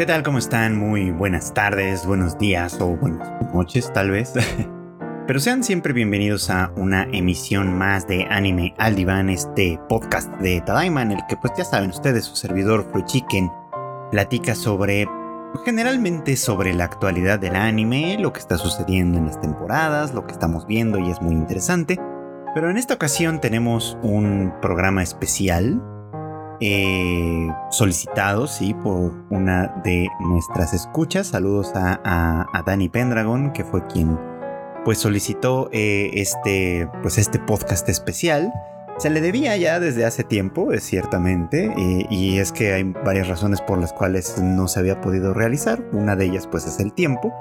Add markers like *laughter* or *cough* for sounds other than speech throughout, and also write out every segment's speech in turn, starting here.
¿Qué tal? ¿Cómo están? Muy buenas tardes, buenos días o buenas noches tal vez. *laughs* Pero sean siempre bienvenidos a una emisión más de Anime al Diván, este podcast de Tadaima en el que pues ya saben ustedes, su servidor Free Chicken platica sobre, generalmente sobre la actualidad del anime, lo que está sucediendo en las temporadas, lo que estamos viendo y es muy interesante. Pero en esta ocasión tenemos un programa especial eh, solicitado, sí, por una de nuestras escuchas. Saludos a, a, a Dani Pendragon, que fue quien pues solicitó eh, este, pues este podcast especial. Se le debía ya desde hace tiempo, es ciertamente, y, es que hay varias razones por las cuales no se había podido realizar. Una de ellas pues es el tiempo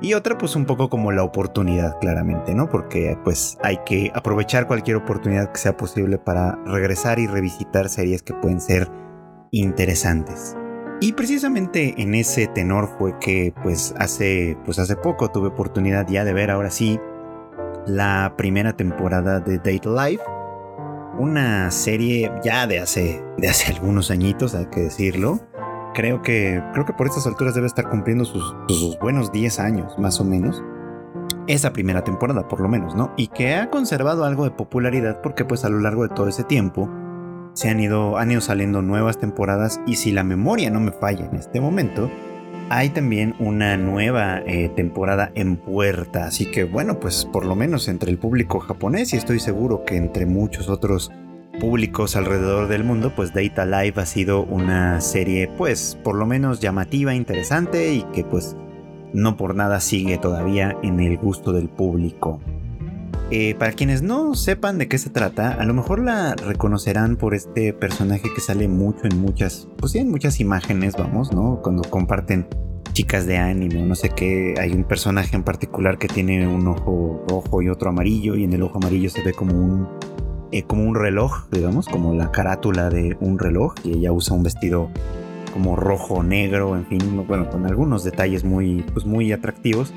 y otra pues un poco como la oportunidad claramente, ¿no? Porque pues hay que aprovechar cualquier oportunidad que sea posible para regresar y revisitar series que pueden ser interesantes. Y precisamente en ese tenor fue que pues hace, pues hace poco tuve oportunidad ya de ver ahora sí la primera temporada de Date Life. Una serie ya de hace, de hace algunos añitos, hay que decirlo. Creo que, creo que por estas alturas debe estar cumpliendo sus, buenos 10 años, más o menos. Esa primera temporada, por lo menos, ¿no? Y que ha conservado algo de popularidad porque pues a lo largo de todo ese tiempo se han ido, han ido saliendo nuevas temporadas y si la memoria no me falla en este momento, hay también una nueva eh, temporada en puerta. Así que bueno, pues por lo menos entre el público japonés y estoy seguro que entre muchos otros públicos alrededor del mundo, pues Data Live ha sido una serie pues por lo menos llamativa, interesante y que pues no por nada sigue todavía en el gusto del público. Eh, para quienes no sepan de qué se trata, a lo mejor la reconocerán por este personaje que sale mucho en muchas, pues en muchas imágenes, vamos, ¿no? Cuando comparten chicas de anime no sé qué, hay un personaje en particular que tiene un ojo rojo y otro amarillo y en el ojo amarillo se ve como un, eh, como un reloj, digamos, como la carátula de un reloj y ella usa un vestido como rojo, negro, en fin, bueno, con algunos detalles muy, pues muy atractivos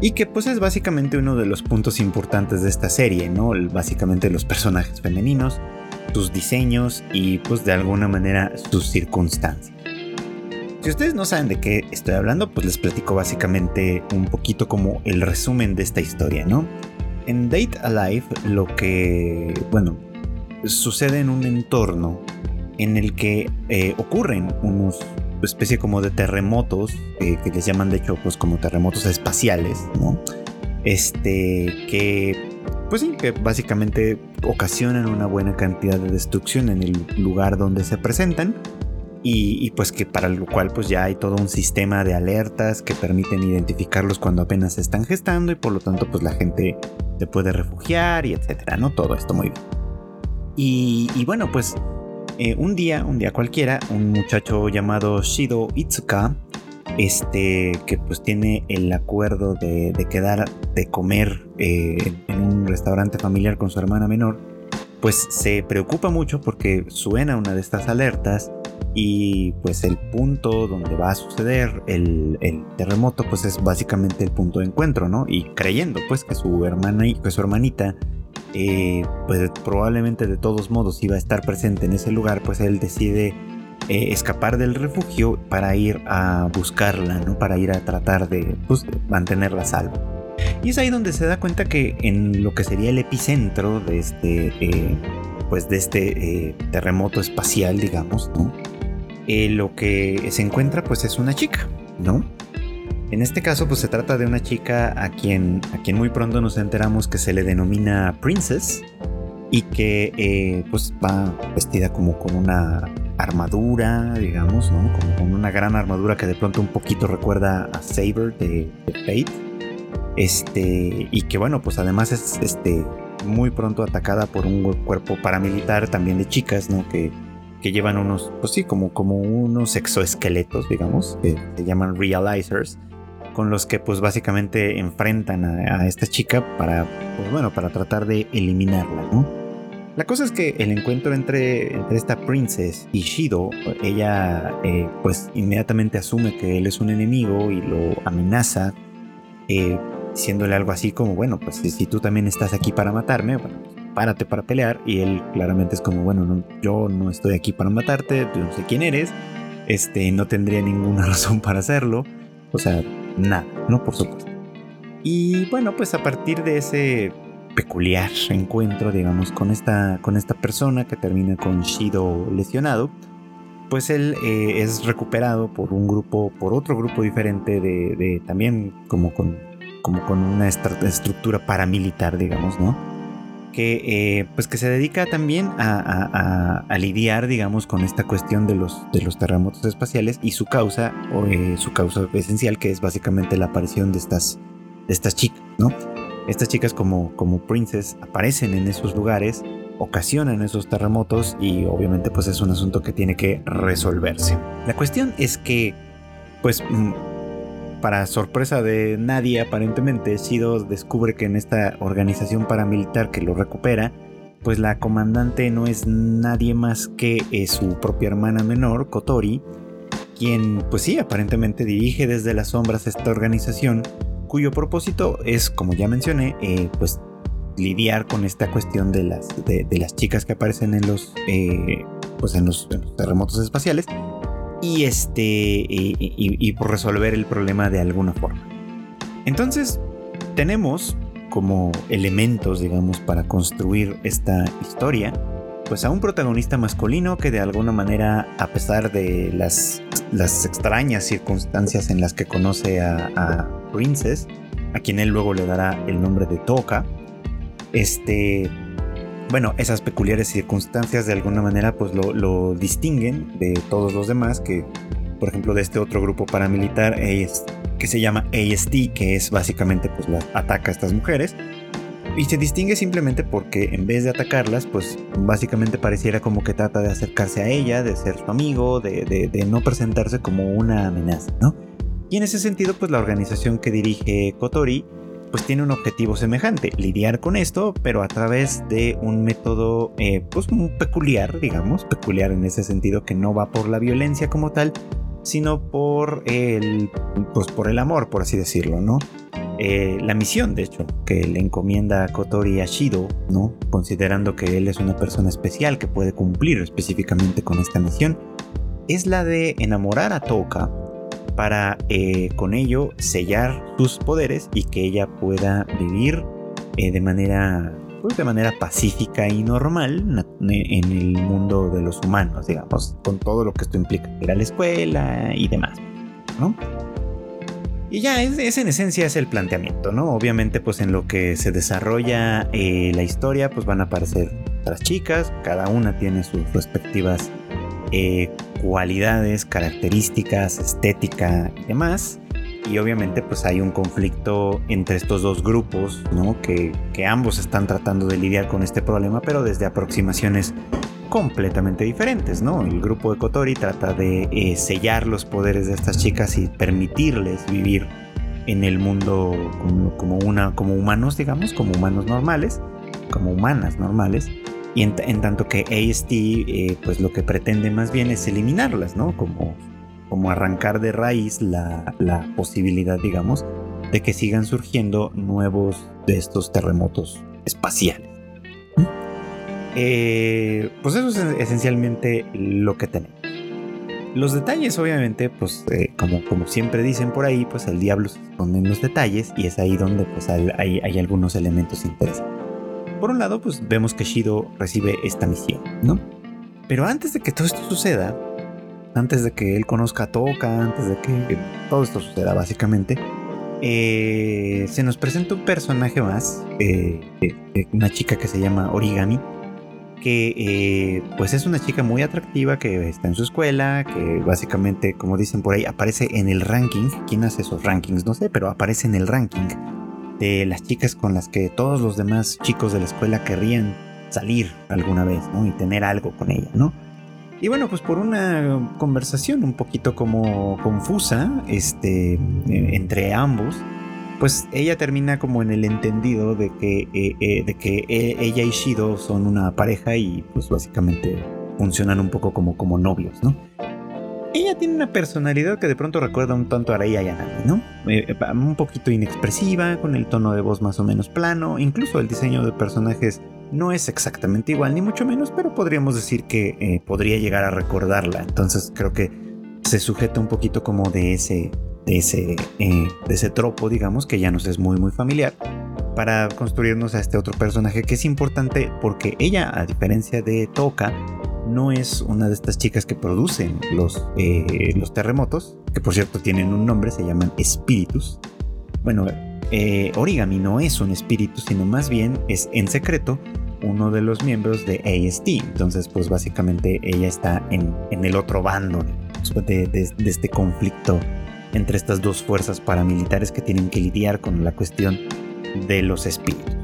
y que pues es básicamente uno de los puntos importantes de esta serie, ¿no? Básicamente los personajes femeninos, sus diseños y pues de alguna manera sus circunstancias. Si ustedes no saben de qué estoy hablando, pues les platico básicamente un poquito como el resumen de esta historia, ¿no? En Date Alive lo que, bueno, sucede en un entorno en el que eh, ocurren unos especie como de terremotos, eh, que les llaman de hecho pues como terremotos espaciales, ¿no? Este, que pues sí, que básicamente ocasionan una buena cantidad de destrucción en el lugar donde se presentan. Y, pues que para lo cual pues ya hay todo un sistema de alertas que permiten identificarlos cuando apenas se están gestando y por lo tanto pues la gente se puede refugiar y etcétera, ¿no? Todo esto muy bien. Y, bueno, pues eh, un día, un día cualquiera, un muchacho llamado Shido Itsuka, este, que pues tiene el acuerdo de, quedar de comer eh, en un restaurante familiar con su hermana menor, pues se preocupa mucho porque suena una de estas alertas y pues el punto donde va a suceder el, terremoto pues es básicamente el punto de encuentro, ¿no? Y creyendo pues que su hermana y su hermanita eh, pues probablemente de todos modos iba a estar presente en ese lugar, pues él decide eh, escapar del refugio para ir a buscarla, ¿no? Para ir a tratar de pues, mantenerla salva. Y es ahí donde se da cuenta que en lo que sería el epicentro de este, eh, pues de este terremoto espacial, digamos, ¿no? lo que se encuentra pues es una chica, ¿no? En este caso, pues se trata de una chica a quien, a quien muy pronto nos enteramos que se le denomina Princess y que eh, pues va vestida como con una armadura, digamos, ¿no? Como con una gran armadura que de pronto un poquito recuerda a Saber de, Fate. Este, y que bueno, pues además es este, muy pronto atacada por un cuerpo paramilitar también de chicas, ¿no? Que, que llevan unos, pues sí, como, como unos exoesqueletos, digamos, que se llaman realizers con los que pues básicamente enfrentan a, esta chica para, pues bueno, para tratar de eliminarla, ¿no? La cosa es que el encuentro entre, entre esta princess y Shido, ella eh, pues inmediatamente asume que él es un enemigo y lo amenaza, eh, diciéndole algo así como, bueno, pues si, tú también estás aquí para matarme, bueno, párate para pelear. Y él claramente es como, bueno, yo no estoy aquí para matarte, yo no sé quién eres, este, no tendría ninguna *laughs* razón para hacerlo. O sea, nada, ¿no? Por supuesto. Y bueno, pues a partir de ese peculiar encuentro, digamos, con esta, con esta persona que termina con Shido lesionado, pues él eh, es recuperado por un grupo, por otro grupo diferente de, también como con, como con una estructura paramilitar, digamos, ¿no? Que, eh, pues que se dedica también a, lidiar, digamos, con esta cuestión de los, de los terremotos espaciales y su causa, o, eh, su causa esencial, que es básicamente la aparición de estas, estas chicas, ¿no? Estas chicas como, como aparecen en esos lugares, ocasionan esos terremotos y obviamente pues es un asunto que tiene que resolverse. La cuestión es que, pues, mm, para sorpresa de nadie aparentemente, Shido descubre que en esta organización paramilitar que lo recupera, pues la comandante no es nadie más que eh, su propia hermana menor, Kotori, quien pues sí, aparentemente dirige desde las sombras esta organización cuyo propósito es, como ya mencioné, eh, pues lidiar con esta cuestión de las, de, las chicas que aparecen en los, eh, pues en los, terremotos espaciales y, este, y, por resolver el problema de alguna forma. Entonces, tenemos como elementos, digamos, para construir esta historia, pues a un protagonista masculino que de alguna manera, a pesar de las, las extrañas circunstancias en las que conoce a Princess, a quien él luego le dará el nombre de Toka. Este, bueno, esas peculiares circunstancias de alguna manera pues lo, distinguen de todos los demás que, por ejemplo, de este otro grupo paramilitar que se llama AST, que es básicamente pues ataca a estas mujeres. Y se distingue simplemente porque en vez de atacarlas, pues básicamente pareciera como que trata de acercarse a ella, de ser su amigo, de, de no presentarse como una amenaza, ¿no? Y en ese sentido, pues la organización que dirige Kotori, pues tiene un objetivo semejante, lidiar con esto, pero a través de un método, eh, pues muy peculiar, digamos, peculiar en ese sentido que no va por la violencia como tal, sino por el, pues por el amor, por así decirlo, ¿no? Eh, la misión, de hecho, que le encomienda a Kotori a Shido, ¿no? Considerando que él es una persona especial que puede cumplir específicamente con esta misión, es la de enamorar a Toka para eh, con ello sellar sus poderes y que ella pueda vivir eh, de manera pues, de manera pacífica y normal en el mundo de los humanos, digamos, con todo lo que esto implica, ir a la escuela y demás, ¿no? Y ya, es, en esencia es el planteamiento, ¿no? Obviamente, pues en lo que se desarrolla eh, la historia, pues van a aparecer otras chicas, cada una tiene sus respectivas eh, cualidades, características, estética y demás. Y obviamente pues hay un conflicto entre estos dos grupos, ¿no? Que, ambos están tratando de lidiar con este problema, pero desde aproximaciones completamente diferentes, ¿no? El grupo de Kotori trata de eh, sellar los poderes de estas chicas y permitirles vivir en el mundo como, una, como humanos, digamos, como humanos normales, como humanas normales. Y en, tanto que AST, eh, pues lo que pretende más bien es eliminarlas, ¿no? Como, como arrancar de raíz la, posibilidad, digamos, de que sigan surgiendo nuevos de estos terremotos espaciales. Eh, pues eso es esencialmente lo que tenemos. Los detalles, obviamente, pues eh, como, como siempre dicen por ahí, pues el diablo se esconde en los detalles y es ahí donde pues hay, hay algunos elementos interesantes por un lado, pues vemos que Shido recibe esta misión, ¿no? Pero antes de que todo esto suceda, antes de que él conozca a Toka, antes de que todo esto suceda básicamente, eh, se nos presenta un personaje más, eh, eh, una chica que se llama Origami, que pues es una chica muy atractiva que está en su escuela, que básicamente, como dicen por ahí, aparece en el ranking. ¿Quién hace esos rankings? No sé, pero aparece en el ranking de las chicas con las que todos los demás chicos de la escuela querrían salir alguna vez, ¿no? Y tener algo con ella, ¿no? Y bueno, pues por una conversación un poquito como confusa, este, eh, entre ambos, pues ella termina como en el entendido de que, eh, eh, de que ella y Shido son una pareja y pues básicamente funcionan un poco como, como novios, ¿no? Ella tiene una personalidad que de pronto recuerda un tanto a Rei Ayanami, ¿no? Eh, eh, un poquito inexpresiva, con el tono de voz más o menos plano, incluso el diseño de personajes no es exactamente igual, ni mucho menos, pero podríamos decir que eh, podría llegar a recordarla. Entonces creo que se sujeta un poquito como de ese, de ese, eh, de ese tropo, digamos, que ya nos es muy, muy familiar, para construirnos a este otro personaje que es importante porque ella, a diferencia de Toka, no es una de estas chicas que producen los, eh, los terremotos, que por cierto tienen un nombre, se llaman espíritus. Bueno, eh, Origami no es un espíritu, sino más bien es en secreto uno de los miembros de AST. Entonces, pues básicamente ella está en, el otro bando de, de, este conflicto entre estas dos fuerzas paramilitares que tienen que lidiar con la cuestión de los espíritus.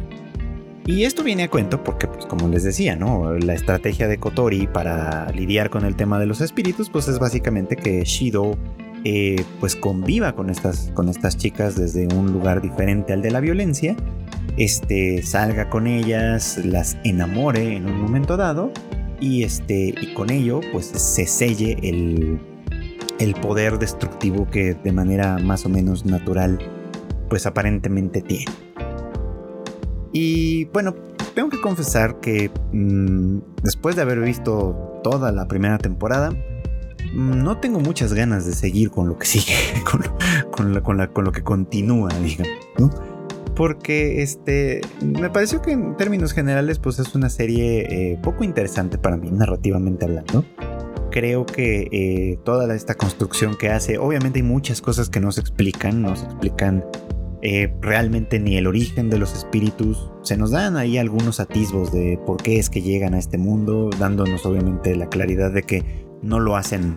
Y esto viene a cuento porque, pues como les decía, ¿no? La estrategia de Kotori para lidiar con el tema de los espíritus, pues es básicamente que Shido eh, pues conviva con estas, con estas chicas desde un lugar diferente al de la violencia, este, salga con ellas, las enamore en un momento dado y, este, y con ello pues se selle el, el poder destructivo que de manera más o menos natural pues aparentemente tiene. Y bueno, tengo que confesar que mm, después de haber visto toda la primera temporada, mm, no tengo muchas ganas de seguir con lo que sigue, *laughs* con, lo que continúa, digamos, Porque este, me pareció que en términos generales, pues es una serie eh, poco interesante para mí, narrativamente hablando. Creo que eh, toda esta construcción que hace, obviamente hay muchas cosas que no se explican, no se explican eh, realmente ni el origen de los espíritus. Se nos dan ahí algunos atisbos de por qué es que llegan a este mundo, dándonos obviamente la claridad de que no lo hacen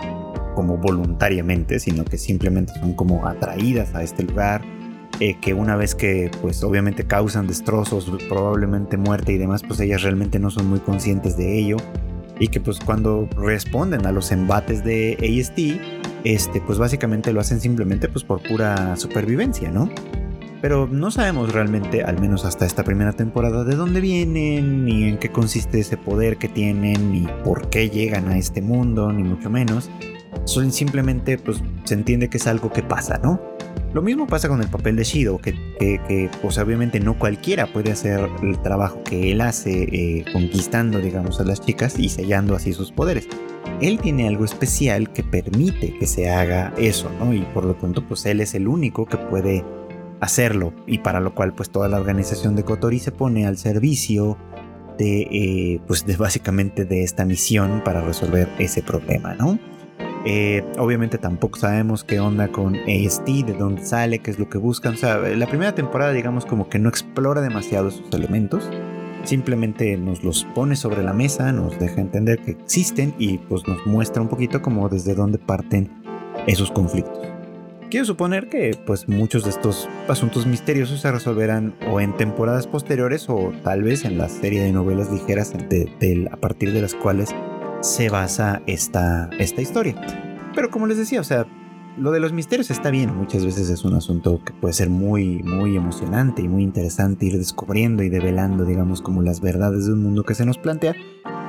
como voluntariamente, sino que simplemente son como atraídas a este lugar. Eh, que una vez que pues obviamente causan destrozos, probablemente muerte y demás, pues ellas realmente no son muy conscientes de ello y que pues cuando responden a los embates de AST, este pues básicamente lo hacen simplemente pues por pura supervivencia, ¿no? Pero no sabemos realmente, al menos hasta esta primera temporada, de dónde vienen, ni en qué consiste ese poder que tienen, ni por qué llegan a este mundo, ni mucho menos. Son simplemente, pues, se entiende que es algo que pasa, ¿no? Lo mismo pasa con el papel de Shido, que, que, pues obviamente no cualquiera puede hacer el trabajo que él hace eh, conquistando, digamos, a las chicas y sellando así sus poderes. Él tiene algo especial que permite que se haga eso, ¿no? Y por lo tanto, pues él es el único que puede hacerlo y para lo cual pues toda la organización de Kotori se pone al servicio de eh, pues básicamente de esta misión para resolver ese problema, ¿no? Eh, obviamente tampoco sabemos qué onda con AST, de dónde sale, qué es lo que buscan. O sea, la primera temporada digamos como que no explora demasiado sus elementos. Simplemente nos los pone sobre la mesa, nos deja entender que existen y pues nos muestra un poquito como desde dónde parten esos conflictos. Quiero suponer que pues muchos de estos asuntos misteriosos se resolverán o en temporadas posteriores o tal vez en la serie de novelas ligeras a partir de las cuales se basa esta, esta historia. Pero como les decía, o sea, lo de los misterios está bien, muchas veces es un asunto que puede ser muy, muy emocionante y muy interesante ir descubriendo y develando, digamos, como las verdades de un mundo que se nos plantea,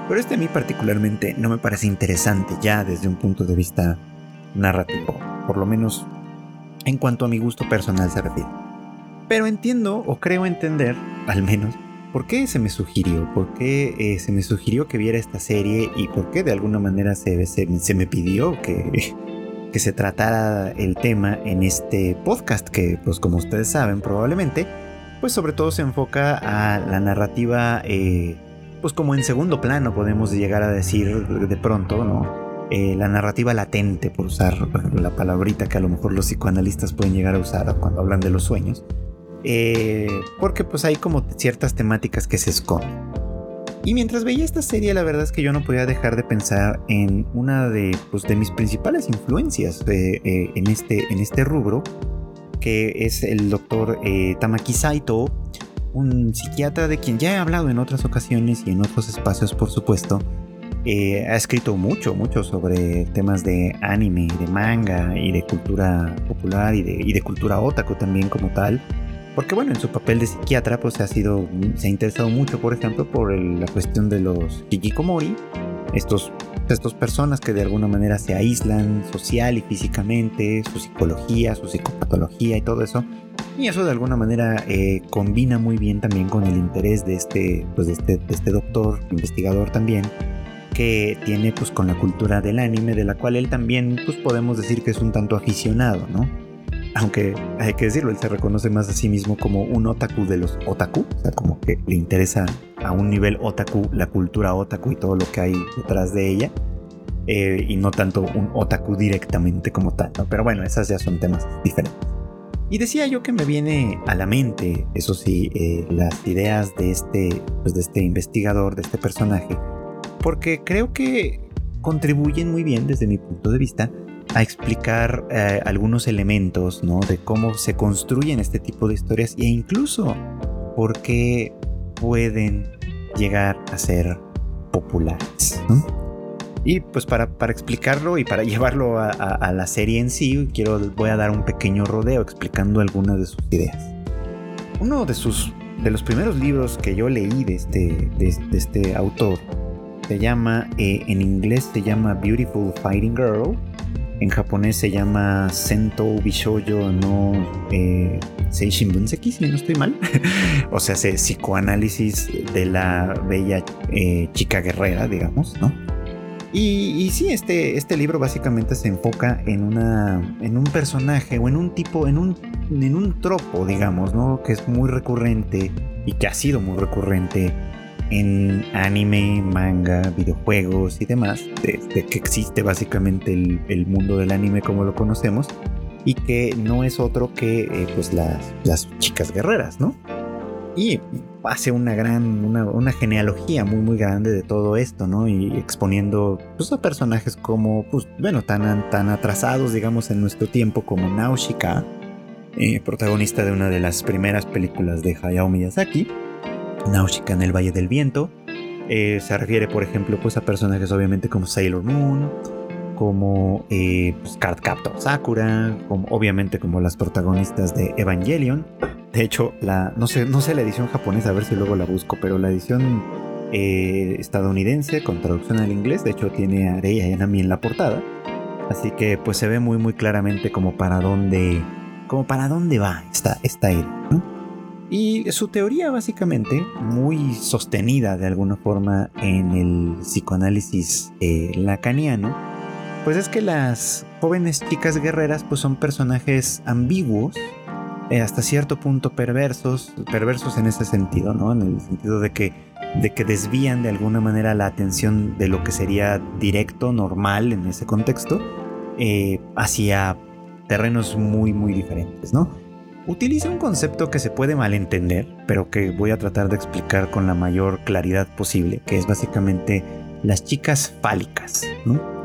pero este a mí particularmente no me parece interesante ya desde un punto de vista narrativo, por lo menos en cuanto a mi gusto personal se refiere. Pero entiendo o creo entender, al menos, por qué se me sugirió, por qué eh, se me sugirió que viera esta serie y por qué de alguna manera se, se, me pidió que, que se tratara el tema en este podcast que, pues como ustedes saben probablemente, pues sobre todo se enfoca a la narrativa, eh, pues como en segundo plano podemos llegar a decir de pronto, ¿no? Eh, la narrativa latente, por usar la palabrita que a lo mejor los psicoanalistas pueden llegar a usar cuando hablan de los sueños, eh, porque pues hay como ciertas temáticas que se esconden. Y mientras veía esta serie, la verdad es que yo no podía dejar de pensar en una de, pues, de mis principales influencias eh, en, este, en este rubro, que es el doctor Tamaki Saito, un psiquiatra de quien ya he hablado en otras ocasiones y en otros espacios, por supuesto, eh, ha escrito mucho, mucho sobre temas de anime, de manga y de cultura popular y de, cultura otaku también como tal. Porque bueno, en su papel de psiquiatra pues ha sido, se ha interesado mucho, por ejemplo, por la cuestión de los hikikomori, estos, estas personas que de alguna manera se aíslan social y físicamente, su psicología, su psicopatología y todo eso. Y eso de alguna manera eh, combina muy bien también con el interés de este, pues de este, de este doctor, investigador también, que tiene pues con la cultura del anime, de la cual él también pues podemos decir que es un tanto aficionado, ¿no? Aunque hay que decirlo, él se reconoce más a sí mismo como un otaku de los otaku, o sea, como que le interesa a un nivel otaku la cultura otaku y todo lo que hay detrás de ella. Eh, y no tanto un otaku directamente como tal. Pero bueno, esas ya son temas diferentes. Y decía yo que me viene a la mente, eso sí, eh, las ideas de este, pues de este investigador, de este personaje, porque creo que contribuyen muy bien desde mi punto de vista a explicar eh, algunos elementos ¿no? de cómo se construyen este tipo de historias e incluso por qué pueden llegar a ser populares. Y pues para, explicarlo y para *laughs* llevarlo a, la serie en sí, quiero, voy a dar un pequeño rodeo explicando algunas de sus ideas. Uno de sus de los primeros libros que yo leí de este, de, este autor se llama, eh, en inglés se llama Beautiful Fighting Girl, en japonés se llama Sento Bishoujo no eh, Seishin si no estoy mal. *laughs* o sea, se psicoanálisis de la bella eh, chica guerrera, digamos, ¿no? Y, sí, este, este libro básicamente se enfoca en, una, en un personaje o en un tipo, en un, en un tropo, digamos, ¿no? Que es muy recurrente y que ha sido muy recurrente en anime, manga, videojuegos y demás, de, que existe básicamente el, mundo del anime como lo conocemos y que no es otro que eh, pues las, chicas guerreras, ¿no? Y hace una gran, una, genealogía muy muy grande de todo esto, ¿no? Y exponiendo pues, a personajes como, pues, bueno, tan, tan atrasados, digamos, en nuestro tiempo como Nausicaa, eh, protagonista de una de las primeras películas de Hayao Miyazaki, Nausicaa en el Valle del Viento. Eh, se refiere, por ejemplo, pues a personajes obviamente como Sailor Moon, como eh, pues, Card Captor Sakura, como, obviamente como las protagonistas de Evangelion. De hecho, la, no, sé, no sé la edición japonesa, a ver si luego la busco, pero la edición eh, estadounidense con traducción al inglés, de hecho tiene a Rei Ayanami en la portada. Así que pues se ve muy muy claramente como para dónde, como para dónde va esta, esta Y su teoría básicamente, muy sostenida de alguna forma en el psicoanálisis eh, lacaniano, pues es que las jóvenes chicas guerreras pues son personajes ambiguos, eh, hasta cierto punto perversos, perversos en ese sentido, ¿no? En el sentido de que, de que desvían de alguna manera la atención de lo que sería directo, normal en ese contexto, eh, hacia terrenos muy, muy diferentes, ¿no? Utiliza un concepto que se puede malentender, pero que voy a tratar de explicar con la mayor claridad posible, que es básicamente las chicas fálicas, ¿no?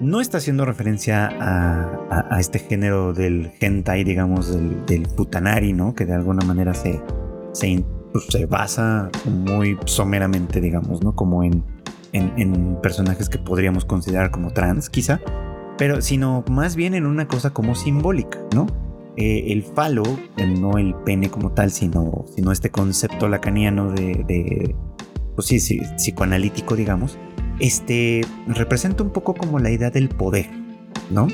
no está haciendo referencia a, este género del hentai, digamos, del, futanari, ¿no? Que de alguna manera se, se, pues, se basa muy someramente, digamos, ¿no? Como en, en, personajes que podríamos considerar como trans, quizá, pero sino más bien en una cosa como simbólica, ¿no? Eh, el falo, no el pene como tal, sino, sino este concepto lacaniano de, de pues sí, sí, psicoanalítico, digamos, este representa un poco como la idea del poder, ¿no?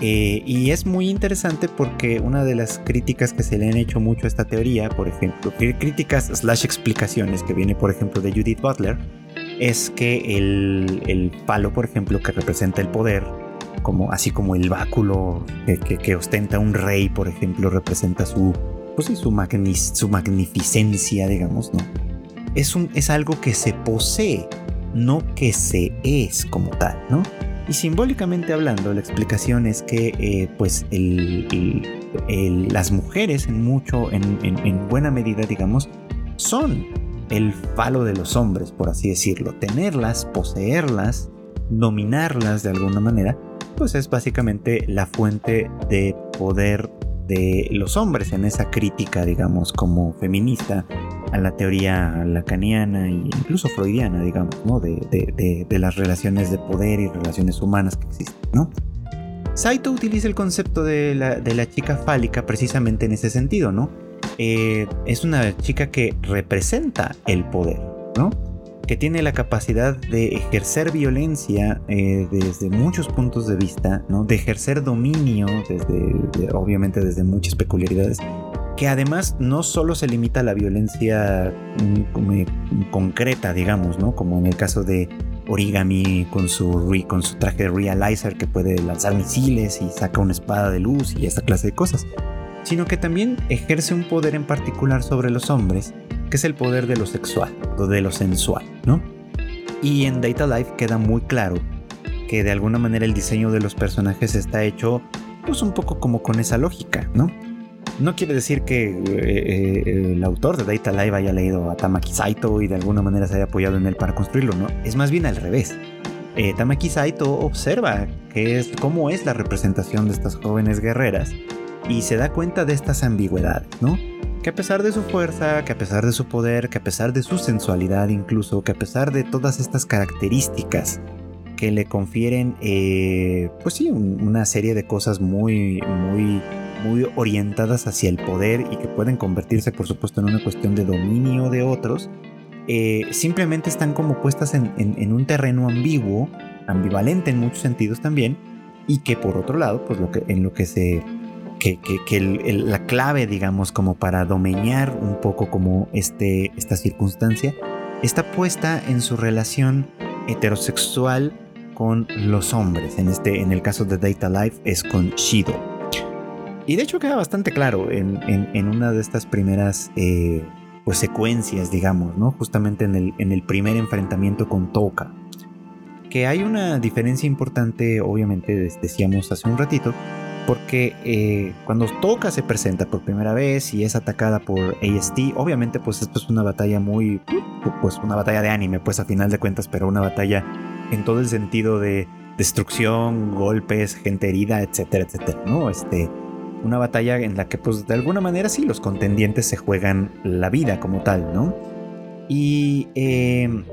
Eh, y es muy interesante porque una de las críticas que se le han hecho mucho a esta teoría, por ejemplo, críticas slash explicaciones que viene por ejemplo de Judith Butler, es que el, palo, por ejemplo, que representa el poder, como, así como el báculo que, ostenta un rey, por ejemplo, representa su, pues su, su magnificencia, digamos, ¿no? Es, un, es algo que se posee no que se es como tal, ¿no? Y simbólicamente hablando, la explicación es que eh, pues las mujeres en mucho, en, buena medida, digamos, son el falo de los hombres, por así decirlo. Tenerlas, poseerlas, dominarlas de alguna manera, pues es básicamente la fuente de poder de los hombres en esa crítica, digamos, como feminista a la teoría lacaniana e incluso freudiana, digamos, ¿no? De, las relaciones de poder y relaciones humanas que existen, ¿no? Saito utiliza el concepto de la, chica fálica precisamente en ese sentido, ¿no? Eh, es una chica que representa el poder, ¿no? Que tiene la capacidad de ejercer violencia eh, desde muchos puntos de vista, ¿no? De ejercer dominio, desde, obviamente desde muchas peculiaridades, que además no solo se limita a la violencia mm, concreta, digamos, ¿no? Como en el caso de, origami con su, con su traje de realizer que puede lanzar misiles y saca una espada de luz y esa clase de cosas, sino que también ejerce un poder en particular sobre los hombres, que es el poder de lo sexual de lo sensual, ¿no? Y en Data Life queda muy claro que de alguna manera el diseño de los personajes está hecho pues un poco como con esa lógica, ¿no? No quiere decir que eh, eh, el autor de Data Live haya leído a Tamaki Saito y de alguna manera se haya apoyado en él para construirlo, ¿no? Es más bien al revés. Eh, Tamaki Saito observa es, cómo es la representación de estas jóvenes guerreras y se da cuenta de estas ambigüedades, ¿no? Que a pesar de su fuerza, que a pesar de su poder, que a pesar de su sensualidad incluso, que a pesar de todas estas características que le confieren, pues sí, una serie de cosas muy, muy muy orientadas hacia el poder y que pueden convertirse por supuesto en una cuestión de dominio de otros, eh, simplemente están como puestas en, un terreno ambiguo, ambivalente en muchos sentidos también, y que por otro lado, pues lo que, en lo que se... que, la clave, digamos, como para domeñar un poco como este, esta circunstancia, está puesta en su relación heterosexual con los hombres. En, este, en el caso de Data Life es con Shido. Y de hecho queda bastante claro en, una de estas primeras eh, pues secuencias, digamos, ¿no? Justamente en el, en el primer enfrentamiento con Toka. Que hay una diferencia importante, obviamente, decíamos hace un ratito, porque eh, cuando Toka se presenta por primera vez y es atacada por AST, obviamente pues esto es una batalla muy, pues una batalla de anime, pues a final de cuentas, pero una batalla en todo el sentido de destrucción, golpes, gente herida, etcétera, etcétera, ¿no? Este, una batalla en la que pues de alguna manera sí los contendientes se juegan la vida como tal, ¿no? Y em,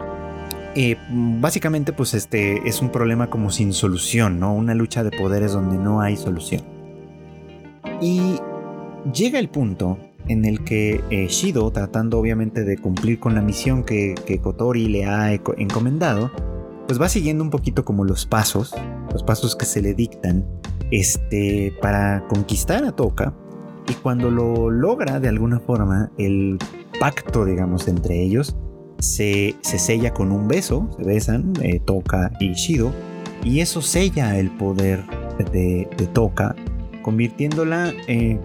eh, básicamente pues este es un problema como sin solución, ¿no? Una lucha de poderes donde no hay solución. Y llega el punto en el que eh, Shido, tratando obviamente de cumplir con la misión que, Kotori le ha encomendado, pues va siguiendo un poquito como los pasos, los pasos que se le dictan este, para conquistar a Toka. Y cuando lo logra de alguna forma, el pacto, digamos, entre ellos se, se sella con un beso, se besan eh, Toka y Shido, y eso sella el poder de, Toka, convirtiéndola eh,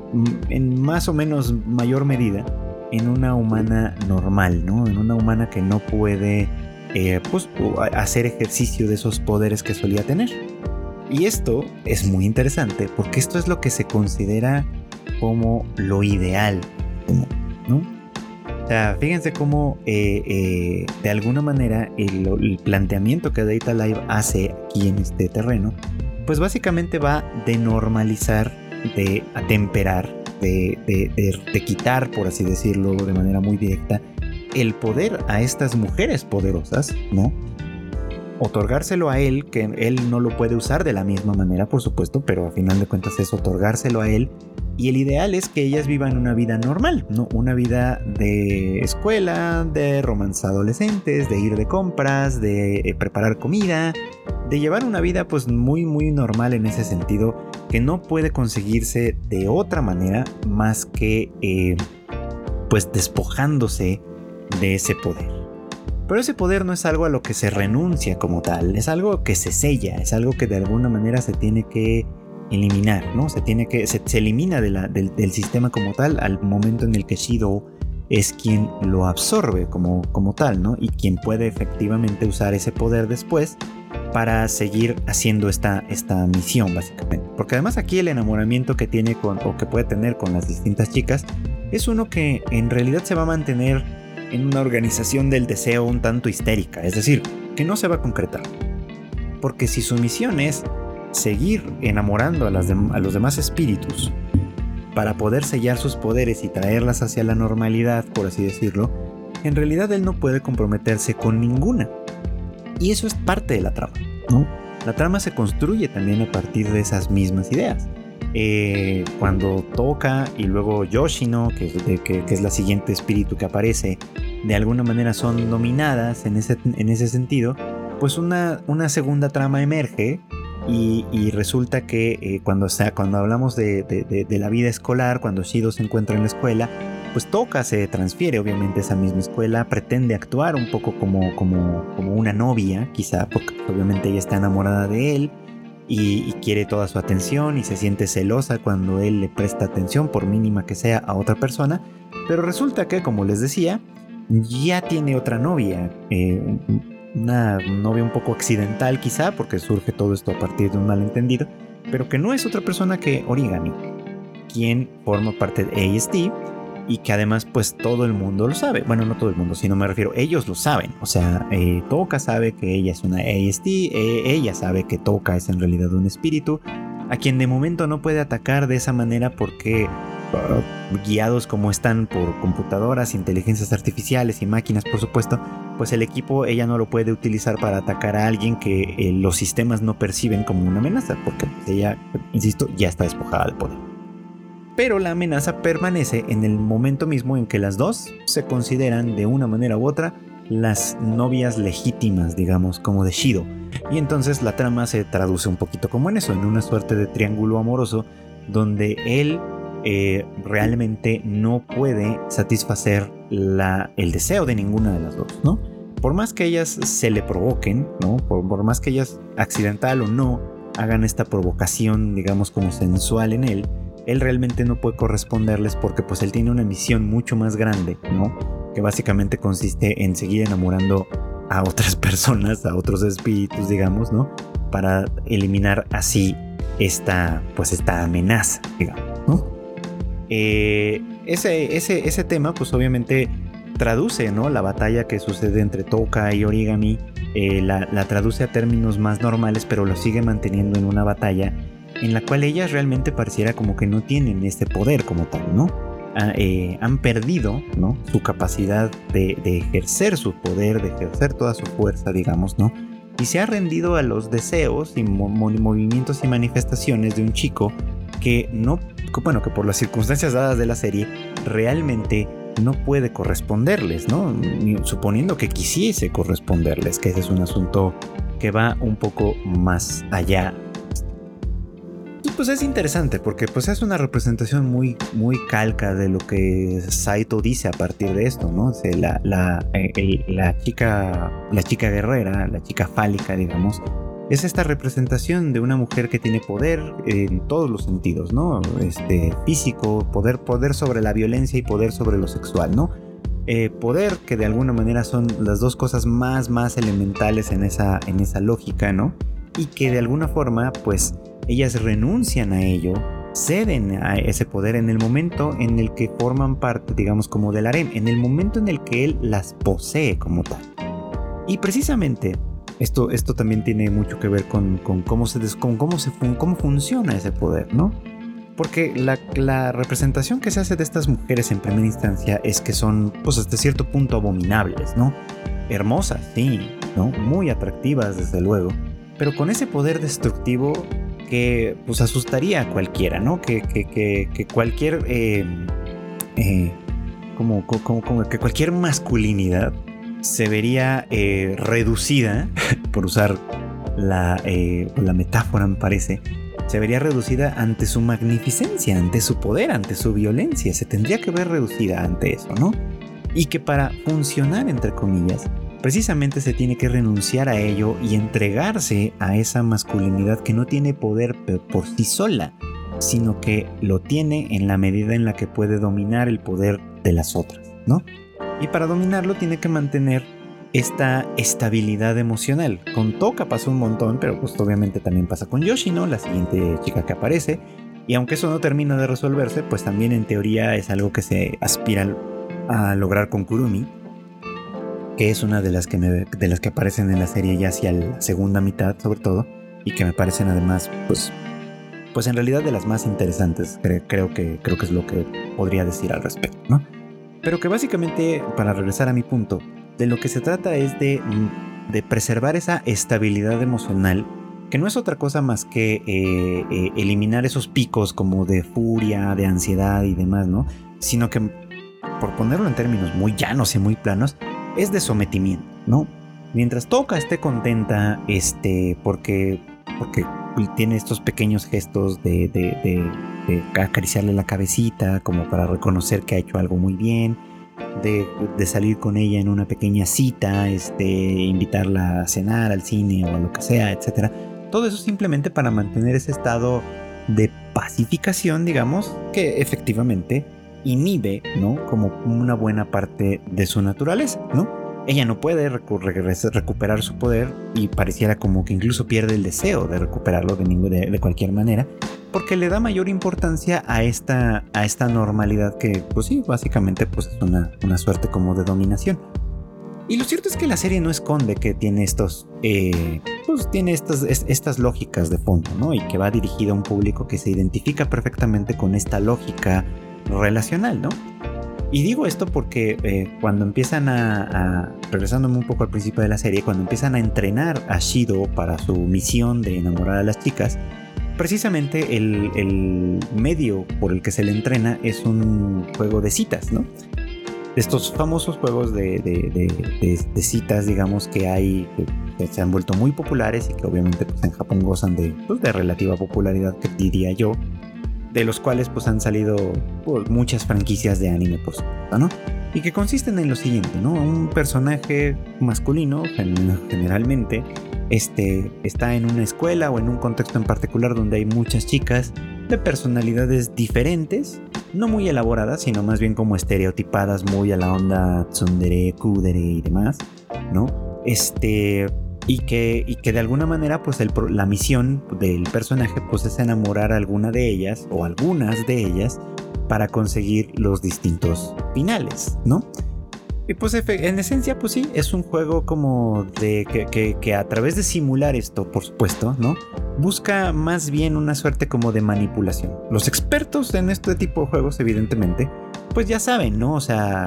en más o menos mayor medida en una humana normal, ¿no? En una humana que no puede eh, pues, hacer ejercicio de esos poderes que solía tener. Y esto es muy interesante porque esto es lo que se considera como lo ideal, ¿no? Sea, fíjense cómo eh, eh, de alguna manera el, planteamiento que Data Live hace aquí en este terreno, pues básicamente va de normalizar, de atemperar, de, de quitar, por así decirlo de manera muy directa, el poder a estas mujeres poderosas, ¿no? otorgárselo a él, que él no lo puede usar de la misma manera, por supuesto, pero a final de cuentas es otorgárselo a él. Y el ideal es que ellas vivan una vida normal, ¿no? Una vida de escuela, de romance adolescentes, de ir de compras, de eh, preparar comida, de llevar una vida pues muy muy normal en ese sentido, que no puede conseguirse de otra manera más que eh, pues despojándose de ese poder. Pero ese poder no es algo a lo que se renuncia como tal, es algo que se sella, es algo que de alguna manera se tiene que eliminar, ¿no? Se tiene que se, elimina del, sistema como tal al momento en el que Shido es quien lo absorbe como, como tal, ¿no? Y quien puede efectivamente usar ese poder después para seguir haciendo esta, esta misión, básicamente. Porque además aquí el enamoramiento que tiene con, o que puede tener con las distintas chicas es uno que en realidad se va a mantener en una organización del deseo un tanto histérica, es decir, que no se va a concretar. Porque si su misión es seguir enamorando a, los demás espíritus para poder sellar sus poderes y traerlas hacia la normalidad, por así decirlo, en realidad él no puede comprometerse con ninguna. Y eso es parte de la trama. La trama se construye también a partir de esas mismas ideas. Eh, cuando toca y luego Yoshino, que, que, es la siguiente espíritu que aparece, de alguna manera son dominadas en ese, en ese sentido, pues una segunda trama emerge y, resulta que eh, cuando, sea, cuando hablamos de, la vida escolar, cuando Shido se encuentra en la escuela, pues Toka se transfiere obviamente a esa misma escuela, pretende actuar un poco como, como, como una novia, quizá, porque obviamente ella está enamorada de él y, quiere toda su atención y se siente celosa cuando él le presta atención, por mínima que sea, a otra persona. Pero resulta que, como les decía, ya tiene otra novia, eh, una novia un poco accidental quizá, porque surge todo esto a partir de un malentendido, pero que no es otra persona que Origami, quien forma parte de AST y que además pues todo el mundo lo sabe. Bueno, no todo el mundo, sino me refiero, ellos lo saben. O sea, eh, Toka sabe que ella es una AST, eh, ella sabe que Toka es en realidad un espíritu, a quien de momento no puede atacar de esa manera porque uh, guiados como están por computadoras, inteligencias artificiales y máquinas, por supuesto, pues el equipo ella no lo puede utilizar para atacar a alguien que eh, los sistemas no perciben como una amenaza, porque ella, insisto, ya está despojada de poder pero la amenaza permanece en el momento mismo en que las dos se consideran de una manera u otra las novias legítimas, digamos, como de Shido. Y entonces la trama se traduce un poquito como en eso, en una suerte de triángulo amoroso donde él eh, realmente no puede satisfacer el deseo de ninguna de las dos, ¿no? Por más que ellas se le provoquen, ¿no? Por, por más que ellas, accidental o no, hagan esta provocación, digamos, como sensual en él, él realmente no puede corresponderles porque pues él tiene una misión mucho más grande, ¿no? Que básicamente consiste en seguir enamorando a otras *laughs* personas, a otros espíritus, digamos, ¿no? Para eliminar así esta, pues esta amenaza, digamos, ¿no? Eh, ese, ese, ese tema, pues obviamente traduce, ¿no? La batalla que sucede entre Toka y Origami, eh, la, la traduce a términos más normales, pero lo sigue manteniendo en una batalla en la cual ellas realmente pareciera como que no tienen este poder como tal, ¿no? Ah, eh, han perdido ¿no? su capacidad de, ejercer su poder, de ejercer toda su fuerza, digamos, ¿no? Y se ha rendido a los deseos y movimientos y manifestaciones de un chico que no, bueno, que por las circunstancias dadas de la serie realmente no puede corresponderles, ¿no? Suponiendo que quisiese corresponderles, que ese es un asunto que va un poco más allá pues es interesante porque pues es una representación muy, muy calca de lo que Saito dice a partir de esto, ¿no? la, la, eh, la, chica, la chica guerrera, la chica fálica, digamos, es esta representación de una mujer que tiene poder en todos los sentidos, ¿no? Este, físico, poder, poder sobre la violencia y poder sobre lo sexual, ¿no? Eh, poder que de alguna manera son las dos cosas más, más elementales en esa, en esa lógica, ¿no? Y que de alguna forma, pues, ellas renuncian a ello, ceden a ese poder en el momento en el que forman parte, digamos, como del harem, en el momento en el que él las posee como tal. Y precisamente esto, esto también tiene mucho que ver con, cómo, se, cómo, se cómo funciona ese poder, ¿no? Porque la, la, representación que se hace de estas mujeres en primera instancia es que son, pues hasta cierto punto, abominables, ¿no? Hermosas, sí, ¿no? Muy atractivas, desde luego, pero con ese poder destructivo que pues asustaría a cualquiera, ¿no? Que, que, cualquier... Eh, eh, como, como, que cualquier masculinidad se vería eh, reducida, *laughs* por usar la, la metáfora me parece, se vería reducida ante su magnificencia, ante su poder, ante su violencia, se tendría que ver reducida ante eso, ¿no? Y que para funcionar, entre comillas, precisamente se tiene que renunciar a ello y entregarse a esa masculinidad que no tiene poder por sí sola, sino que lo tiene en la medida en la que puede dominar el poder de las otras, ¿no? Y para dominarlo tiene que mantener esta estabilidad emocional. Con Toka pasa un montón, pero pues obviamente también pasa con Yoshino, la siguiente chica que aparece. Y aunque eso no termina de resolverse, pues también en teoría es algo que se aspira a lograr con Kurumi que es una de las que, de las que aparecen en la serie ya hacia la segunda mitad sobre todo, y que me parecen además, pues, pues en realidad de las más interesantes, que, creo que es lo que podría decir al respecto, ¿no? Pero que básicamente, para regresar a mi punto, de lo que se trata es de, de preservar esa estabilidad emocional, que no es otra cosa más que eh, eh, eliminar esos picos como de furia, de ansiedad y demás, ¿no? Sino que, por ponerlo en términos muy llanos y muy planos, es de sometimiento, ¿no? Mientras Toca esté contenta, este, porque, porque tiene estos pequeños gestos de, de, acariciarle la cabecita como para reconocer que ha hecho algo muy bien, de, salir con ella en una pequeña cita, este, invitarla a cenar al cine o a lo que sea, etc. Todo eso simplemente para mantener ese estado de pacificación, digamos, que efectivamente inhibe, ¿no? Como una buena parte de su naturaleza, ¿no? Ella no puede recuperar su poder y pareciera como que incluso pierde el deseo de recuperarlo de, de, cualquier manera, porque le da mayor importancia a esta, a esta normalidad que, pues sí, básicamente pues es una, una suerte como de dominación. Y lo cierto es que la serie no esconde que tiene estos, eh, pues tiene estas, estas lógicas de fondo, ¿no? Y que va dirigida a un público que se identifica perfectamente con esta lógica relacional, ¿no? Y digo esto porque eh, cuando empiezan a, regresándome un poco al principio de la serie, cuando empiezan a entrenar a Shido para su misión de enamorar a las chicas, precisamente el, medio por el que se le entrena es un juego de citas, ¿no? Estos famosos juegos de, citas, digamos, que hay, que se han vuelto muy populares y que obviamente pues, en Japón gozan de, pues, de relativa popularidad, que diría yo, de los cuales pues han salido pues, muchas franquicias de anime por supuesto, ¿no? Y que consisten en lo siguiente, ¿no? Un personaje masculino, generalmente, este, está en una escuela o en un contexto en particular donde hay muchas chicas de personalidades diferentes, no muy elaboradas, sino más bien como estereotipadas muy a la onda tsundere, kudere y demás, ¿no? Este, y que, y que de alguna manera pues la misión del personaje pues es enamorar a alguna de ellas o algunas de ellas para conseguir los distintos finales, ¿no? Y pues en esencia pues sí, es un juego como de que, que, a través de simular esto, por supuesto, ¿no? Busca más bien una suerte como de manipulación. Los expertos en este tipo de juegos evidentemente pues ya saben, ¿no? O sea,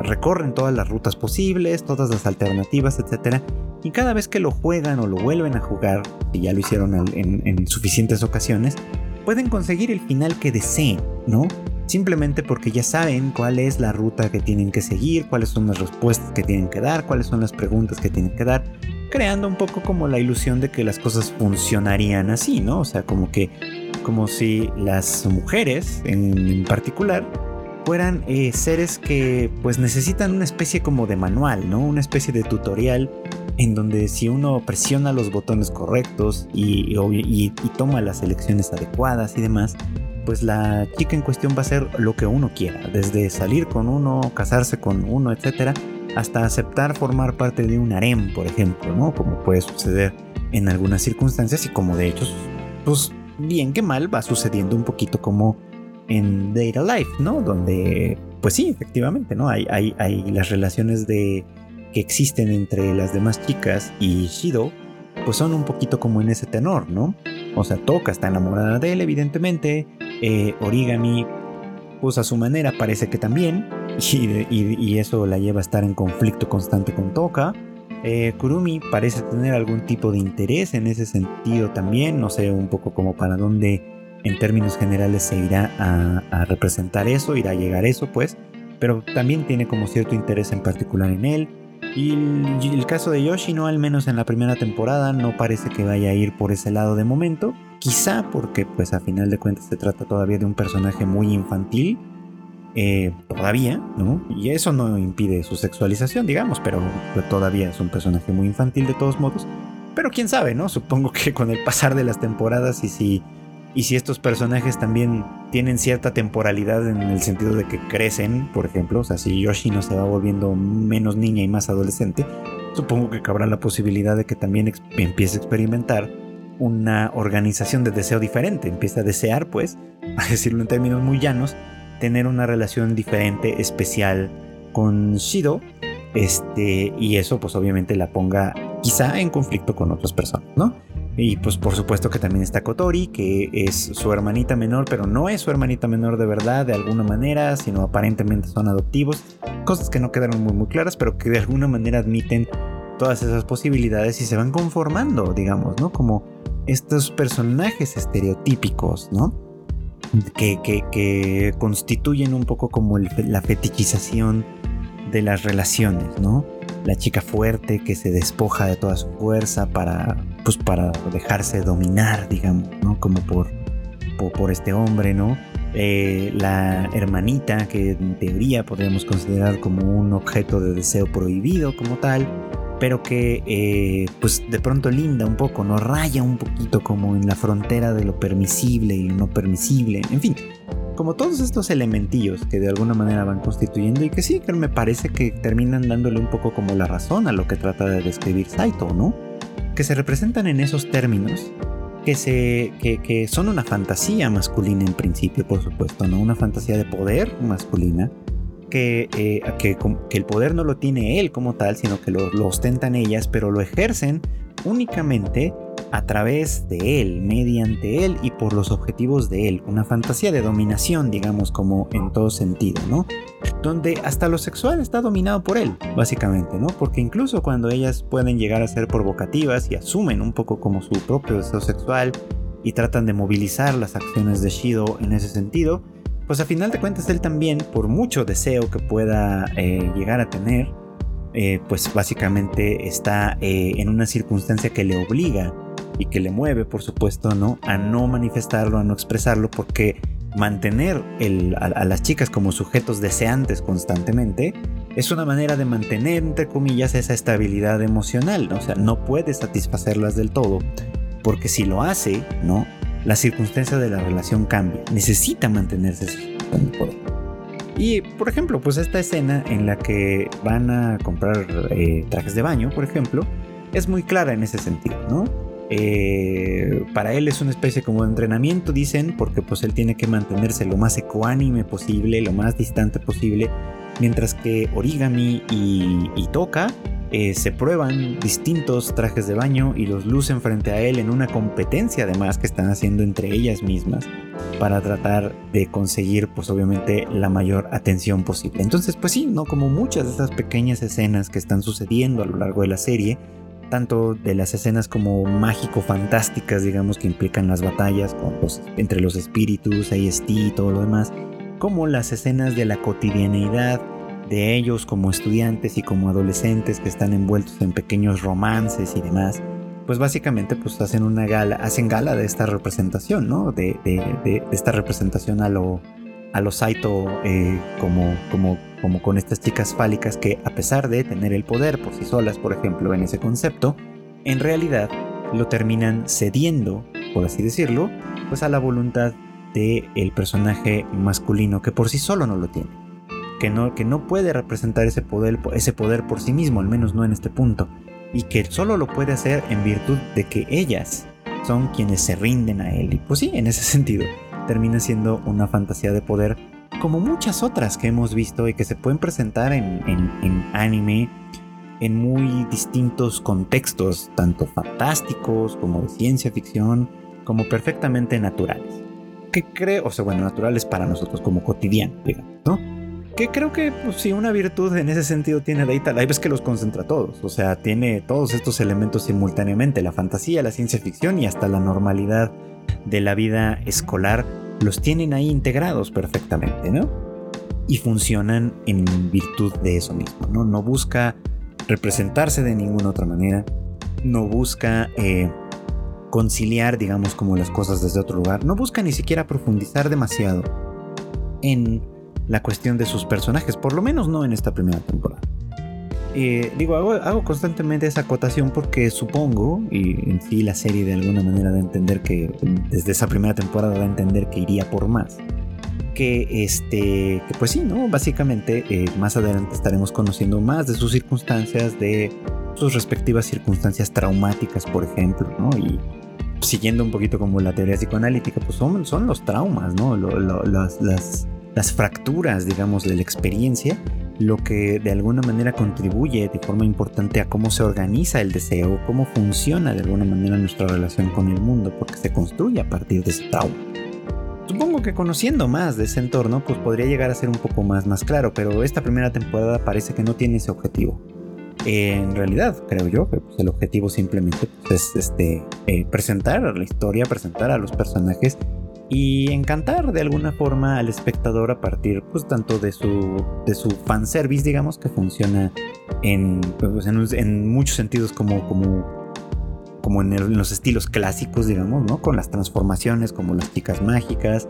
recorren todas las rutas posibles, todas las alternativas, etcétera. Y cada vez que lo juegan o lo vuelven a jugar, y ya lo hicieron en, suficientes ocasiones, pueden conseguir el final que deseen, ¿no? Simplemente porque ya saben cuál es la ruta que tienen que seguir, cuáles son las respuestas que tienen que dar, cuáles son las preguntas que tienen que dar, creando un poco como la ilusión de que las cosas funcionarían así, ¿no? O sea, como que, como si las mujeres en particular fueran eh, seres que pues necesitan una especie como de manual, ¿no? Una especie de tutorial en donde si uno presiona los botones correctos y, toma las elecciones adecuadas y demás, pues la chica en cuestión va a hacer lo que uno quiera, desde salir con uno, casarse con uno, etcétera, hasta aceptar formar parte de un harem, por ejemplo, ¿no? Como puede suceder en algunas circunstancias y como de hecho, pues bien que mal va sucediendo un poquito como en Data Life, ¿no? Donde, pues sí, efectivamente, ¿no? Hay, hay las relaciones de, que existen entre las demás chicas y Shido, pues son un poquito como en ese tenor, ¿no? O sea, Toka está enamorada de él, evidentemente. Eh, Origami, pues a su manera parece que también. *laughs* Y, eso la lleva a estar en conflicto constante con Toka. Eh, Kurumi parece tener algún tipo de interés en ese sentido también. No sé un poco como para dónde en términos generales se irá a, representar eso, irá a llegar eso, pues, pero también tiene como cierto interés en particular en él. Y el, caso de Yoshi, no al menos en la primera temporada, no parece que vaya a ir por ese lado de momento. Quizá porque, pues a final de cuentas, se trata todavía de un personaje muy infantil. Eh, todavía, ¿no? Y eso no impide su sexualización, digamos, pero todavía es un personaje muy infantil de todos modos. Pero quién sabe, ¿no? Supongo que con el pasar de las temporadas y si y si estos personajes también tienen cierta temporalidad en el sentido de que crecen, por ejemplo, o sea, si Yoshino se va volviendo menos niña y más adolescente, supongo que cabrá la posibilidad de que también empiece a experimentar una organización de deseo diferente, empieza a desear, pues, *laughs* a decirlo en términos muy llanos, tener una relación diferente, especial con Shido, este, y eso pues obviamente la ponga quizá en conflicto con otras personas, ¿no? Y pues por supuesto que también está Kotori, que es su hermanita menor, pero no es su hermanita menor de verdad, de alguna manera, sino aparentemente son adoptivos. Cosas que no quedaron muy, muy claras, pero que de alguna manera admiten todas esas posibilidades y se van conformando, digamos, ¿no? Como estos personajes estereotípicos, ¿no? Que, que, constituyen un poco como la fetichización de las relaciones, ¿no? la chica fuerte que se despoja de toda su fuerza para, pues para dejarse dominar, digamos, ¿no? Como por, por, este hombre, ¿no? Eh, la hermanita que en teoría podríamos considerar como un objeto de deseo prohibido como tal, pero que eh, pues de pronto linda un poco, no raya un poquito como en la frontera de lo permisible y lo no permisible, en fin, como todos estos elementillos que de alguna manera van constituyendo y que sí, que me parece que terminan dándole un poco como la razón a lo que trata de describir Saito, ¿no? Que se representan en esos términos que, se, que, son una fantasía masculina en principio, por supuesto, ¿no? Una fantasía de poder masculina, que, eh, que, el poder no lo tiene él como tal, sino que lo ostentan ellas, pero lo ejercen únicamente a través de él, mediante él y por los objetivos de él. Una fantasía de dominación, digamos, como en todo sentido, ¿no? Donde hasta lo sexual está dominado por él, básicamente, ¿no? Porque incluso cuando ellas pueden llegar a ser provocativas y asumen un poco como su propio deseo sexual y tratan de movilizar las acciones de Shido en ese sentido, pues a final de cuentas él también, por mucho deseo que pueda eh, llegar a tener, eh, pues básicamente está eh, en una circunstancia que le obliga y que le mueve, por supuesto, ¿no? A no manifestarlo, a no expresarlo, porque mantener a, las chicas como sujetos deseantes constantemente es una manera de mantener, entre comillas, esa estabilidad emocional, ¿no? O sea, no puede satisfacerlas del todo, porque si lo hace, ¿no? La circunstancia de la relación cambia, necesita mantenerse en el poder. Y, por ejemplo, pues esta escena en la que van a comprar eh, trajes de baño, por ejemplo, es muy clara en ese sentido, ¿no? Eh, para él es una especie como de entrenamiento, dicen, porque pues él tiene que mantenerse lo más ecuánime posible, lo más distante posible, mientras que Origami y, Toka eh, se prueban distintos trajes de baño y los lucen frente a él en una competencia además que están haciendo entre ellas mismas para tratar de conseguir pues obviamente la mayor atención posible. Entonces pues sí, ¿no? Como muchas de esas pequeñas escenas que están sucediendo a lo largo de la serie, tanto de las escenas como mágico-fantásticas, digamos, que implican las batallas entre los espíritus, AST y todo lo demás, como las escenas de la cotidianeidad de ellos como estudiantes y como adolescentes que están envueltos en pequeños romances y demás, pues básicamente pues hacen una gala, hacen gala de esta representación, ¿no? De esta representación a lo, a los Saito eh, como, como, como con estas chicas fálicas que a pesar de tener el poder por sí solas, por ejemplo, en ese concepto, en realidad lo terminan cediendo, por así decirlo, pues a la voluntad del el personaje masculino que por sí solo no lo tiene. Que no, que no puede representar ese poder, ese poder por sí mismo, al menos no en este punto. Y que solo lo puede hacer en virtud de que ellas son quienes se rinden a él. Y pues sí, en ese *laughs* sentido termina siendo una fantasía de poder como muchas otras que hemos visto y que se pueden presentar en, anime en muy distintos contextos, tanto fantásticos como de ciencia ficción, como perfectamente naturales. Que creo, o sea, bueno, naturales para nosotros como cotidiano, digamos, ¿no? Que creo que pues, si una virtud en ese sentido tiene Data Live es que los concentra todos, o sea, tiene todos estos elementos simultáneamente, la fantasía, la ciencia ficción y hasta la normalidad de la vida escolar los tienen ahí integrados perfectamente, ¿no? Y funcionan en virtud de eso mismo, ¿no? No busca representarse de ninguna otra manera, no busca eh, conciliar, digamos, como las cosas desde otro lugar, no busca ni siquiera profundizar demasiado en la cuestión de sus personajes, por lo menos no en esta primera temporada. Eh, digo, hago, constantemente esa acotación porque supongo, y en sí la serie de alguna manera da a entender que desde esa primera temporada da a entender que iría por más. Que este, que pues sí, ¿no? Básicamente eh, más adelante estaremos conociendo más de sus circunstancias, de sus respectivas circunstancias traumáticas, por ejemplo, ¿no? Y siguiendo un poquito como la teoría psicoanalítica, pues son, son los traumas, ¿no? las, las, las fracturas, digamos, de la experiencia lo que de alguna manera contribuye de forma importante a cómo se organiza el deseo, cómo funciona de alguna manera nuestra relación con el mundo, porque se construye a partir de ese trauma. Supongo que conociendo más de ese entorno, pues podría llegar a ser un poco más, más claro, pero esta primera temporada parece que no tiene ese objetivo. En realidad, creo yo pues, el objetivo simplemente pues, es este, eh, presentar la historia, presentar a los personajes y encantar de alguna forma al espectador a partir pues tanto de su de su fanservice digamos que funciona en, pues, en, muchos sentidos como como como en, los estilos clásicos digamos no con las transformaciones como las chicas mágicas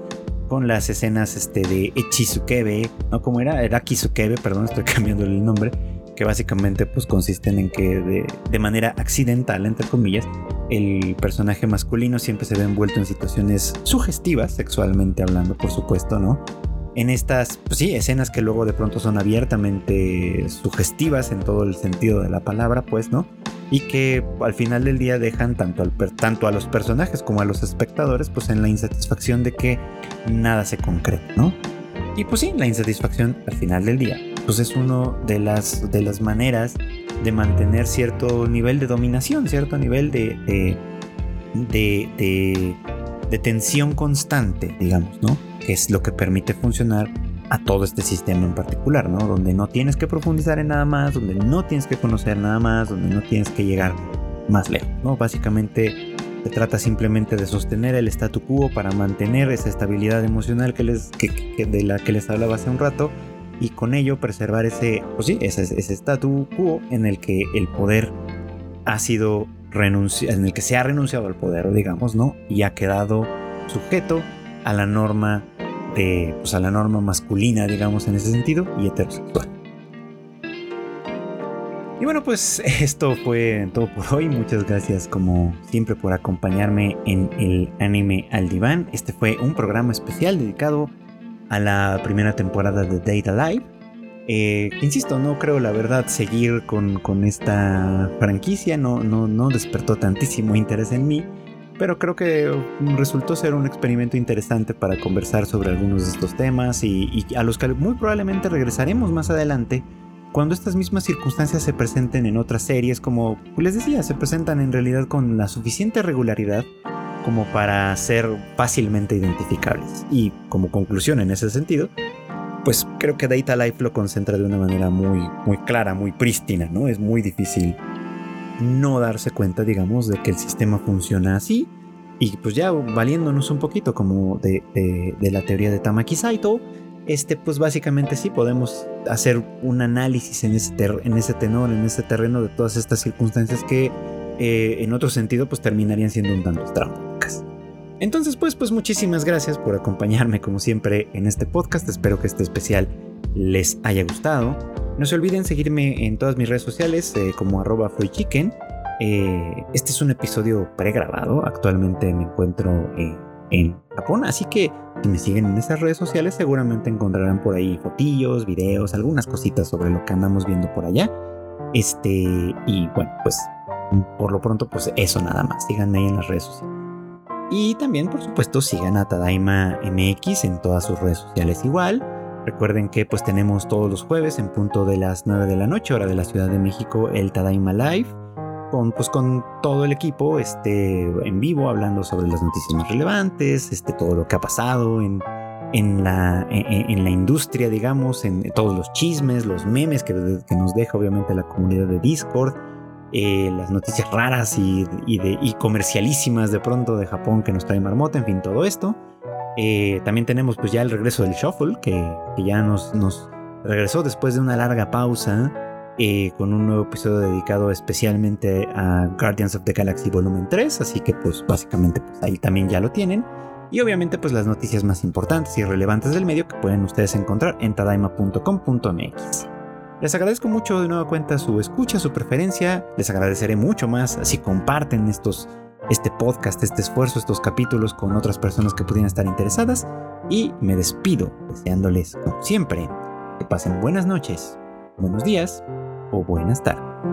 con las escenas este de Echizukebe no como era era Kisukebe perdón estoy *laughs* cambiando el nombre que básicamente pues consisten en que de, de manera accidental entre comillas el personaje masculino siempre se ve envuelto en situaciones sugestivas, sexualmente hablando, por supuesto, ¿no? En estas, pues sí, escenas que luego de pronto son abiertamente sugestivas en todo el sentido de la palabra, pues, ¿no? Y que al final del día dejan tanto, al, tanto a los personajes como a los espectadores, pues en la insatisfacción de que nada se concreta, ¿no? Y pues sí, la insatisfacción al final del día, pues es una de las, de las maneras de mantener cierto nivel de dominación, cierto nivel de, de, de, tensión constante, digamos, ¿no? Que es lo que permite funcionar a todo este sistema en particular, ¿no? Donde no tienes que profundizar en nada más, donde no tienes que conocer nada más, donde no tienes que llegar más lejos, ¿no? Básicamente se trata simplemente de sostener el statu quo para mantener esa estabilidad emocional que les, de la que les hablaba hace un rato y con ello preservar ese, pues sí, ese, quo en el que el poder ha sido renunciado, en el que se ha renunciado al poder, digamos, ¿no? Y ha quedado sujeto a la norma de, pues a la norma masculina, digamos, en ese sentido, y heterosexual. Y bueno, pues *laughs* esto fue todo por hoy. Muchas gracias como siempre por acompañarme en el anime al diván. Este fue un programa especial dedicado a la primera temporada de Data Live. Eh, insisto, no creo la verdad seguir con, con esta franquicia, no, no, no despertó tantísimo interés en mí, pero creo que resultó ser un experimento interesante para conversar sobre algunos de estos temas y, y a los que muy probablemente regresaremos más adelante cuando estas mismas circunstancias se presenten en otras series, como les decía, se presentan en realidad con la suficiente regularidad como para ser fácilmente identificables. Y como conclusión en ese sentido, pues creo que Data Life lo concentra de una manera muy, muy clara, muy prístina, ¿no? Es muy difícil no darse cuenta, digamos, de que el sistema funciona así. Y pues ya valiéndonos un poquito como de, la teoría de Tamaki Saito, este pues básicamente sí podemos hacer un análisis en ese, en ese tenor, en ese terreno de todas estas circunstancias que eh, en otro sentido pues terminarían siendo un tanto dramáticas. Entonces pues pues muchísimas gracias por acompañarme como siempre en este podcast, espero que este especial les haya gustado. No se olviden seguirme en todas mis redes sociales eh, como arroba chicken. Eh, este es un episodio pregrabado, actualmente me encuentro en Japón, así que si me siguen en esas redes sociales seguramente encontrarán por ahí fotillos, videos, algunas cositas sobre lo que andamos viendo por allá. Este, y bueno, pues por lo pronto, pues eso nada más. Síganme ahí en las redes sociales. Y también, por supuesto, sigan a Tadaima MX en todas sus redes sociales igual. Recuerden que pues tenemos todos los jueves en punto de las 9 de la noche, hora de la Ciudad de México, el Tadaima Live. Con, pues, con todo el equipo este, en vivo hablando sobre las noticias más relevantes, este, todo lo que ha pasado en, en, la, en, la industria, digamos, en todos los chismes, los memes que nos deja obviamente la comunidad de Discord eh, las noticias raras y, de, comercialísimas de pronto de Japón que nos trae Marmota, en fin, todo esto. Eh, también tenemos pues ya el regreso del Shuffle, que, ya nos, regresó después de una larga pausa eh, con un nuevo episodio dedicado especialmente a Guardians of the Galaxy Volumen 3, así que pues básicamente pues, ahí también ya lo tienen. Y obviamente pues las noticias más importantes y relevantes del medio que pueden ustedes encontrar en tadaima.com.mx. Les agradezco mucho de nueva cuenta su escucha, su preferencia. Les agradeceré mucho más si comparten estos, este podcast, este esfuerzo, estos capítulos con otras personas que pudieran estar interesadas. Y me despido deseándoles, como siempre, que pasen buenas noches, buenos días o buenas tardes.